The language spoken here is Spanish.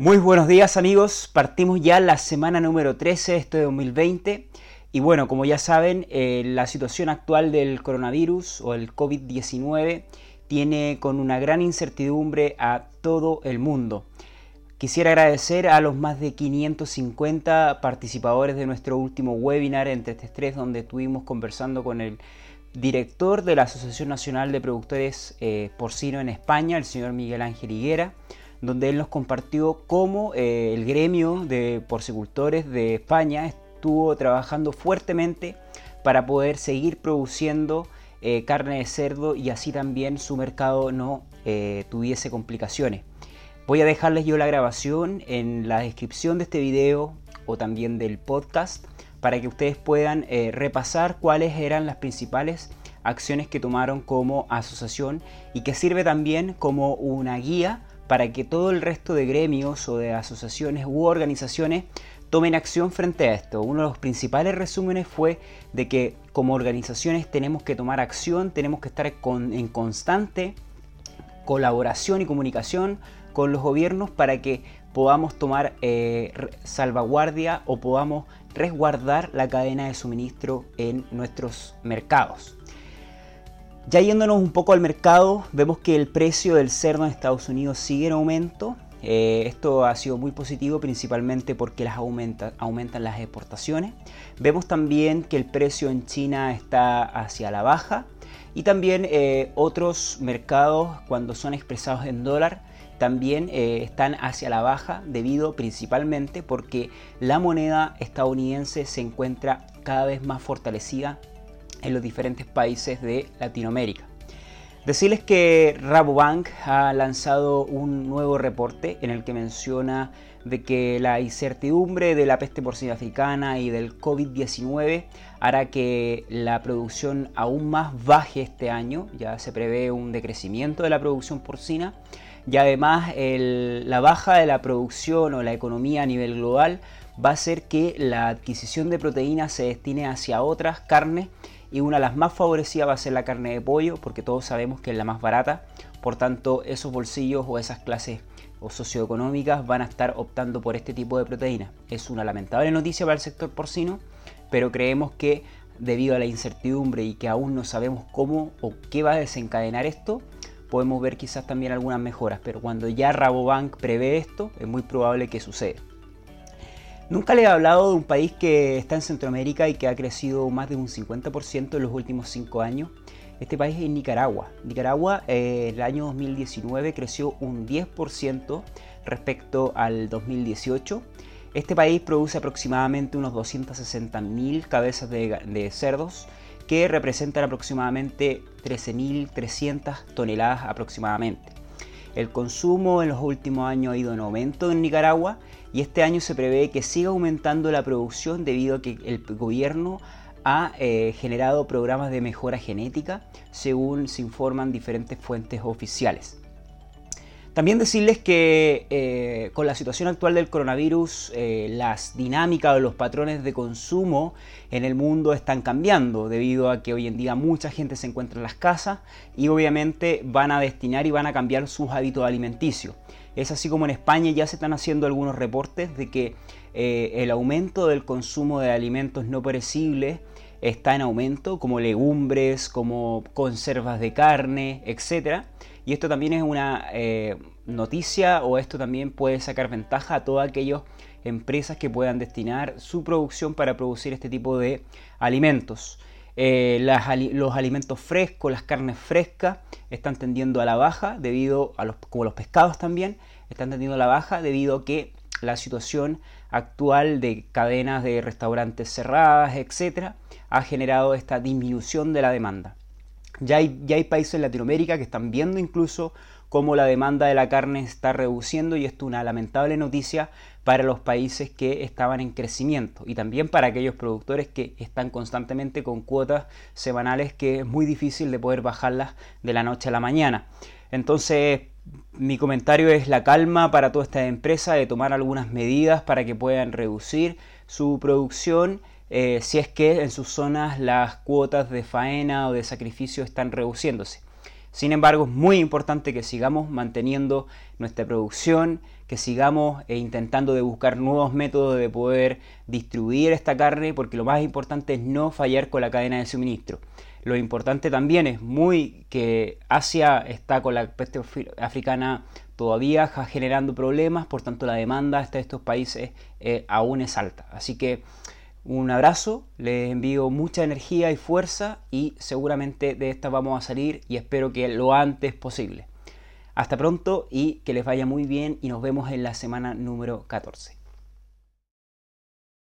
Muy buenos días amigos, partimos ya la semana número 13 de este 2020 y bueno, como ya saben, eh, la situación actual del coronavirus o el COVID-19 tiene con una gran incertidumbre a todo el mundo. Quisiera agradecer a los más de 550 participadores de nuestro último webinar entre este tres donde estuvimos conversando con el director de la Asociación Nacional de Productores eh, Porcino en España, el señor Miguel Ángel Higuera, donde él nos compartió cómo eh, el gremio de porcicultores de España estuvo trabajando fuertemente para poder seguir produciendo eh, carne de cerdo y así también su mercado no tuviese complicaciones. Voy a dejarles yo la grabación en la descripción de este video o también del podcast para que ustedes puedan eh, repasar cuáles eran las principales acciones que tomaron como asociación y que sirve también como una guía para que todo el resto de gremios o de asociaciones u organizaciones tomen acción frente a esto. Uno de los principales resúmenes fue de que como organizaciones tenemos que tomar acción, tenemos que estar en constante colaboración y comunicación con los gobiernos para que podamos tomar eh, salvaguardia o podamos resguardar la cadena de suministro en nuestros mercados. Ya yéndonos un poco al mercado, vemos que el precio del cerdo en Estados Unidos sigue en aumento. Eh, esto ha sido muy positivo principalmente porque las aumenta, aumentan las exportaciones. Vemos también que el precio en China está hacia la baja y también eh, otros mercados cuando son expresados en dólar también eh, están hacia la baja debido principalmente porque la moneda estadounidense se encuentra cada vez más fortalecida en los diferentes países de Latinoamérica. Decirles que Rabobank ha lanzado un nuevo reporte en el que menciona de que la incertidumbre de la peste porcina africana y del COVID-19 hará que la producción aún más baje este año, ya se prevé un decrecimiento de la producción porcina y además la baja de la producción o la economía a nivel global va a hacer que la adquisición de proteínas se destine hacia otras carnes y una de las más favorecidas va a ser la carne de pollo porque todos sabemos que es la más barata, por tanto esos bolsillos o esas clases o socioeconómicas van a estar optando por este tipo de proteínas. Es una lamentable noticia para el sector porcino, pero creemos que debido a la incertidumbre y que aún no sabemos cómo o qué va a desencadenar esto, podemos ver quizás también algunas mejoras, pero cuando ya Rabobank prevé esto, es muy probable que suceda. Nunca le he hablado de un país que está en Centroamérica y que ha crecido más de un 50% en los últimos 5 años. Este país es Nicaragua. Nicaragua eh, el año 2019 creció un 10% respecto al 2018. Este país produce aproximadamente unos 260.000 cabezas de cerdos que representan aproximadamente 13.300 toneladas aproximadamente. El consumo en los últimos años ha ido en aumento en Nicaragua y este año se prevé que siga aumentando la producción debido a que el gobierno ha eh, generado programas de mejora genética según se informan diferentes fuentes oficiales. También decirles que eh, con la situación actual del coronavirus, eh, las dinámicas o los patrones de consumo en el mundo están cambiando debido a que hoy en día mucha gente se encuentra en las casas y obviamente van a destinar y van a cambiar sus hábitos alimenticios. Es así como en España ya se están haciendo algunos reportes de que eh, el aumento del consumo de alimentos no perecibles está en aumento, como legumbres, como conservas de carne, etc. Y esto también es una eh, noticia o esto también puede sacar ventaja a todas aquellas empresas que puedan destinar su producción para producir este tipo de alimentos. Eh, los alimentos frescos, las carnes frescas están tendiendo a la baja debido a los, como los pescados también, están tendiendo a la baja debido a que la situación actual de cadenas de restaurantes cerradas, etcétera, ha generado esta disminución de la demanda. Ya hay, ya hay países en Latinoamérica que están viendo incluso cómo la demanda de la carne está reduciendo y esto es una lamentable noticia para los países que estaban en crecimiento y también para aquellos productores que están constantemente con cuotas semanales que es muy difícil de poder bajarlas de la noche a la mañana. Entonces, mi comentario es la calma para toda esta empresa de tomar algunas medidas para que puedan reducir su producción eh, si es que en sus zonas las cuotas de faena o de sacrificio están reduciéndose. Sin embargo, es muy importante que sigamos manteniendo nuestra producción, que sigamos eh, intentando de buscar nuevos métodos de poder distribuir esta carne, porque lo más importante es no fallar con la cadena de suministro. Lo importante también es muy que Asia está con la peste africana todavía generando problemas, por tanto la demanda hasta estos países eh, aún es alta. Así que un abrazo, les envío mucha energía y fuerza y seguramente de esta vamos a salir y espero que lo antes posible. Hasta pronto y que les vaya muy bien y nos vemos en la semana número 14.